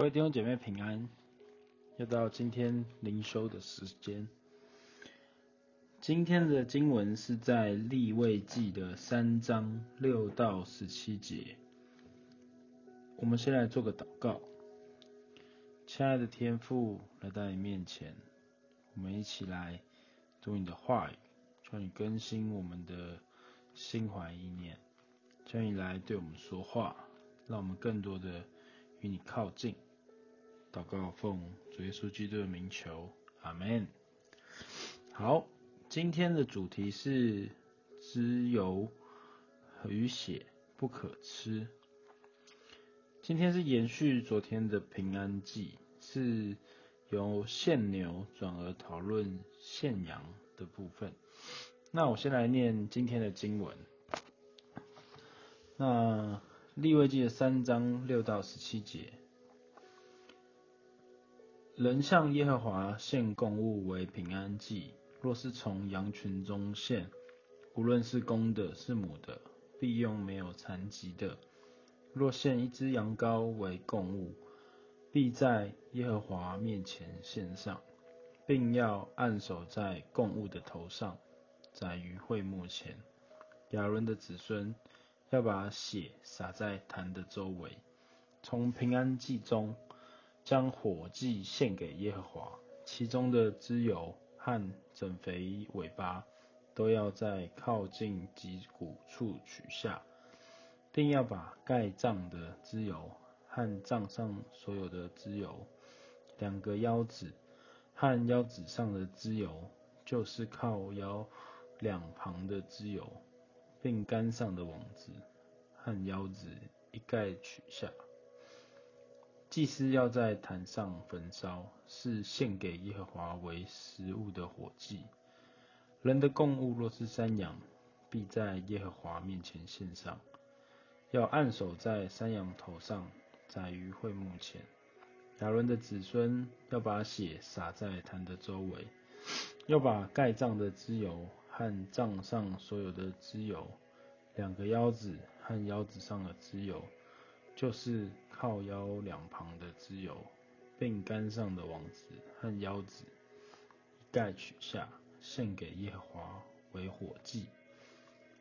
各位弟兄姐妹平安，又到今天灵修的时间。今天的经文是在利未记的三章六到十七节。我们先来做个祷告。亲爱的天父，来到你面前，我们一起来读你的话语，求你更新我们的心怀意念，求你来对我们说话，让我们更多的与你靠近。祷告奉主耶稣基督的名求，阿门。好，今天的主题是脂油与血不可吃。今天是延续昨天的平安祭，是由献牛转而讨论献羊的部分。那我先来念今天的经文。那利未记的三章六到十七节，人向耶和华献供物为平安祭，若是从羊群中献，无论是公的，是母的，必用没有残疾的。若献一只羊羔为供物，必在耶和华面前献上，并要按手在供物的头上，在于会幕前。亚伦的子孙要把血洒在坛的周围，从平安祭中将火祭献给耶和华，其中的脂油和整肥尾巴都要在靠近脊骨处取下。定要把盖脏的脂油和脏上所有的脂油，两个腰子和腰子上的脂油，就是靠腰两旁的脂油，并肝上的网子和腰子一概取下。祭司要在坛上焚烧，是献给耶和华为食物的火祭。人的供物若是山羊，必在耶和华面前献上。要按手在山羊头上，宰于会幕前。亚伦的子孙要把血洒在坛的周围，要把盖脏的脂油和脏上所有的脂油，两个腰子和腰子上的脂油，就是靠腰两旁的脂油，并竿上的王子和腰子，一概取下，献给耶和华为火祭。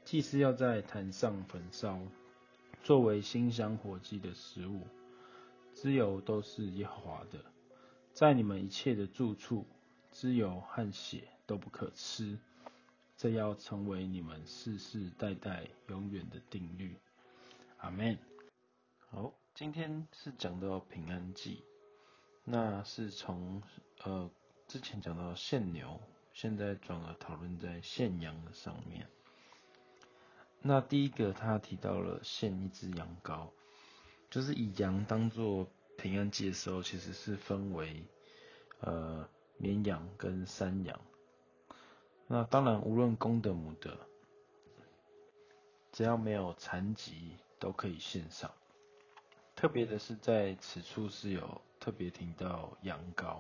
祭司要在坛上焚烧。作为馨香火祭的食物，脂油都是耶和华的。在你们一切的住处，脂油和血都不可吃，这要成为你们世世代代永远的定律。阿门。好，今天是讲到平安祭，那是从呃之前讲到献牛，现在转而讨论在献羊的上面。那第一个，他提到了献一只羊羔，就是以羊当做平安祭的时候，其实是分为呃绵羊跟山羊。那当然，无论公的母的，只要没有残疾，都可以献上。特别的是，在此处是有特别提到羊羔。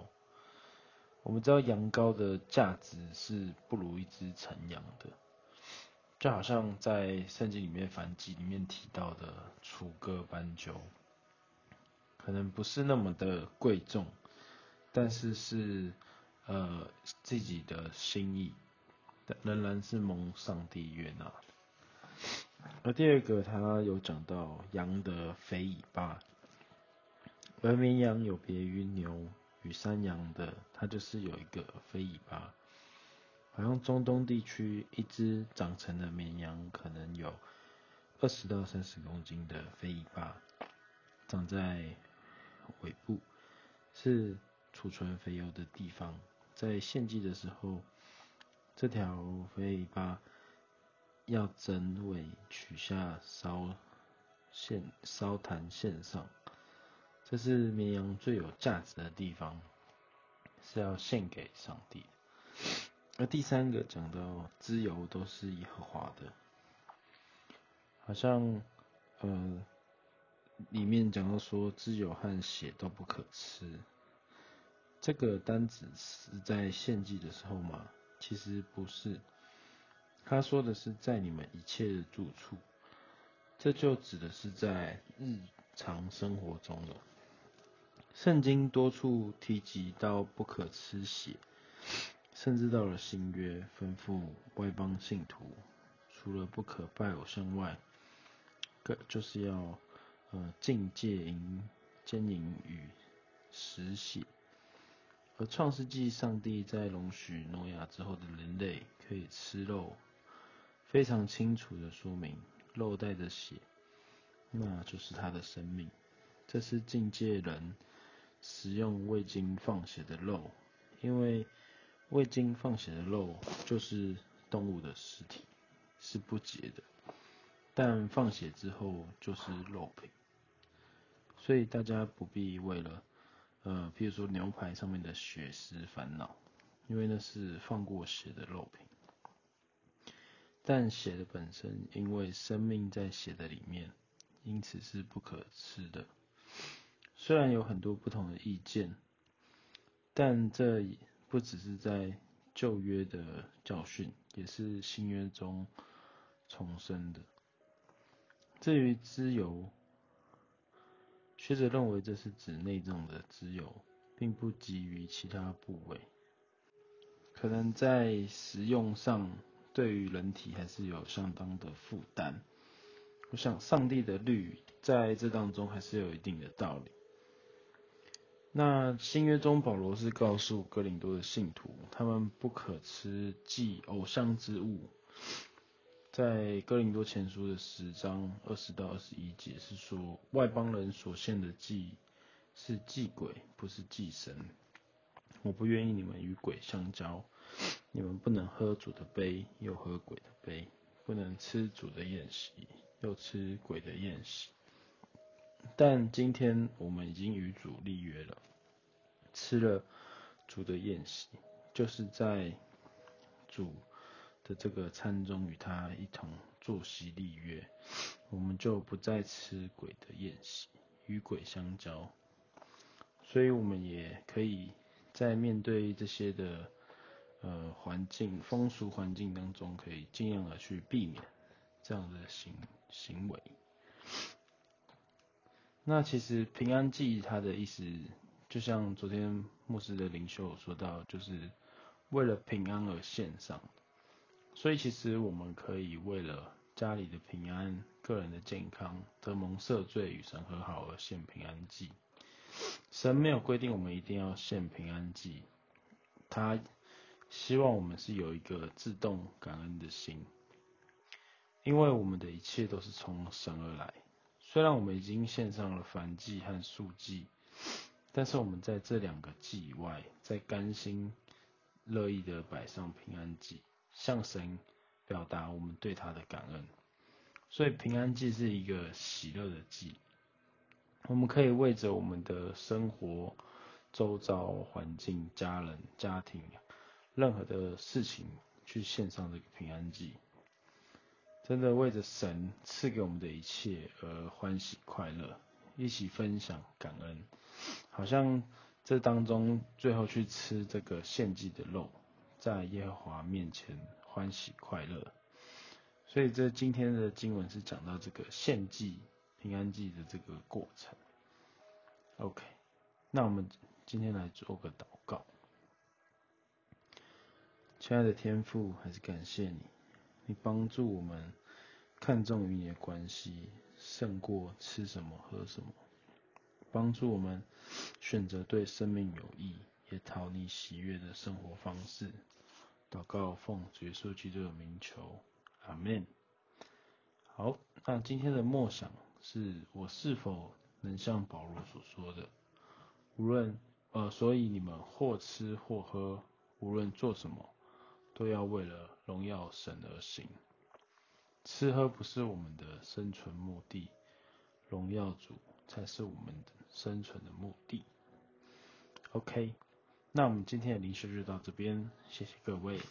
我们知道羊羔的价值是不如一只成羊的。就好像在圣经里面燔祭里面提到的楚歌斑鸠，可能不是那么的贵重，但是是呃自己的心意，仍然是蒙上帝悦纳。而第二个，他有讲到羊的肥尾巴，而绵羊有别于牛与山羊的，它就是有一个肥尾巴。好像中东地区，一只长成的绵羊可能有二十到三十公斤的肥尾巴，长在尾部，是储存肥油的地方。在献祭的时候，这条肥尾巴要整尾取下烧线烧坛线上，这是绵羊最有价值的地方，是要献给上帝的。那第三个讲到脂油都是耶和华的，好像呃里面讲到说脂油和血都不可吃，这个单子是在献祭的时候吗？其实不是，他说的是在你们一切的住处，这就指的是在日常生活中了，圣经多处提及到不可吃血，甚至到了新约吩咐外邦信徒，除了不可拜偶像外，个就是要呃禁戒淫、奸淫与食血。而创世纪上帝在容许诺亚之后的人类可以吃肉，非常清楚的说明，肉带着血，那就是他的生命。这是境界人食用未经放血的肉，因为未经放血的肉就是动物的尸体，是不洁的。但放血之后就是肉品，所以大家不必为了，呃，譬如说牛排上面的血丝烦恼，因为那是放过血的肉品。但血的本身，因为生命在血的里面，因此是不可吃的。虽然有很多不同的意见，但这不只是在旧约的教训，也是新约中重生的。至于脂油，学者认为这是指内脏的脂油，并不及于其他部位，可能在食用上。对于人体还是有相当的负担。我想上帝的律在这当中还是有一定的道理。那新约中保罗是告诉哥林多的信徒，他们不可吃祭偶像之物。在哥林多前书的十章二十到二十一节是说，外邦人所献的祭是祭鬼，不是祭神。我不愿意你们与鬼相交。你们不能喝主的杯，又喝鬼的杯；不能吃主的宴席，又吃鬼的宴席。但今天我们已经与主立约了，吃了主的宴席，就是在主的这个餐中与他一同坐席立约，我们就不再吃鬼的宴席，与鬼相交。所以，我们也可以在面对这些的。呃，环境风俗环境当中，可以尽量的去避免这样的行行为。那其实平安祭它的意思，就像昨天牧师的灵修有说到，就是为了平安而献上。所以其实我们可以为了家里的平安、个人的健康、得蒙赦罪与神和好而献平安祭。神没有规定我们一定要献平安祭，他。希望我们是有一个自动感恩的心，因为我们的一切都是从神而来。虽然我们已经献上了燔祭和素祭，但是我们在这两个祭以外，在甘心乐意的摆上平安祭，向神表达我们对他的感恩。所以平安祭是一个喜乐的祭，我们可以为着我们的生活、周遭环境、家人、家庭。任何的事情去献上这个平安祭，真的为着神赐给我们的一切而欢喜快乐，一起分享感恩，好像这当中最后去吃这个献祭的肉，在耶和华面前欢喜快乐。所以这今天的经文是讲到这个献祭平安祭的这个过程。OK，那我们今天来做个祷告。亲爱的天父，还是感谢你，你帮助我们看重与你的关系，胜过吃什么喝什么，帮助我们选择对生命有益，也讨你喜悦的生活方式。祷告奉主耶稣基督的名求，阿门。好，那今天的默想是我是否能像保罗所说的，无论呃，所以你们或吃或喝，无论做什么。都要为了荣耀神而行，吃喝不是我们的生存目的，荣耀主才是我们的生存的目的。OK，那我们今天的灵修就到这边，谢谢各位。